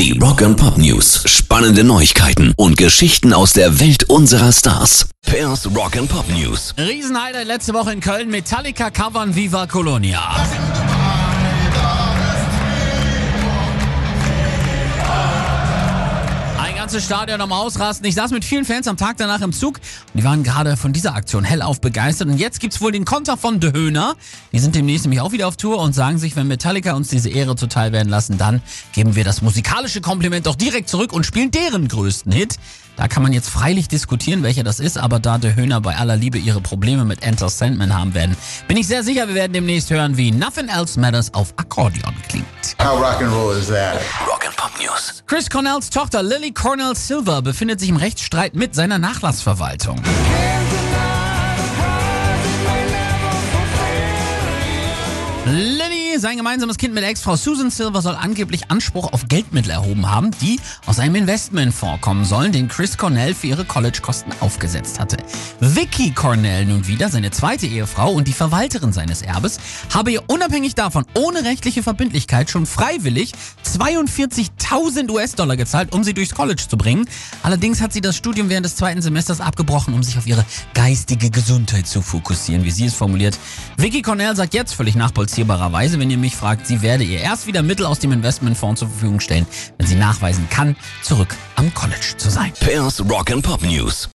Die Rock and Pop News. Spannende Neuigkeiten und Geschichten aus der Welt unserer Stars. Pairs Rock and Pop News. Riesenhighlight letzte Woche in Köln. Metallica covern Viva Colonia. Ein ganzes Stadion am Ausrasten. Ich saß mit vielen Fans am Tag danach im Zug und die waren gerade von dieser Aktion hellauf begeistert. Und jetzt gibt's wohl den Konter von De Höhner. Die sind demnächst nämlich auch wieder auf Tour und sagen sich, wenn Metallica uns diese Ehre zuteil werden lassen, dann geben wir das musikalische Kompliment doch direkt zurück und spielen deren größten Hit. Da kann man jetzt freilich diskutieren, welcher das ist, aber da De Höhner bei aller Liebe ihre Probleme mit Enter Sandman haben werden, bin ich sehr sicher, wir werden demnächst hören, wie Nothing Else Matters auf Akkordeon klingt. How rock and roll is that? Rock and Pop News. Chris Cornells Tochter Lily Cornell Silver befindet sich im Rechtsstreit mit seiner Nachlassverwaltung. Lily, sein gemeinsames Kind mit Ex-Frau Susan Silver, soll angeblich Anspruch auf Geldmittel erhoben haben, die aus einem Investmentfonds kommen sollen, den Chris Cornell für ihre Collegekosten aufgesetzt hatte. Vicky Cornell nun wieder, seine zweite Ehefrau und die Verwalterin seines Erbes, habe ihr unabhängig davon, ohne rechtliche Verbindlichkeit, schon freiwillig 42.000 US-Dollar gezahlt, um sie durchs College zu bringen. Allerdings hat sie das Studium während des zweiten Semesters abgebrochen, um sich auf ihre geistige Gesundheit zu fokussieren, wie sie es formuliert. Vicky Cornell sagt jetzt völlig nachvollziehbarerweise, wenn ihr mich fragt, sie werde ihr erst wieder Mittel aus dem Investmentfonds zur Verfügung stellen, wenn sie nachweisen kann, zurück am College zu sein. Pairs Rock and Pop News.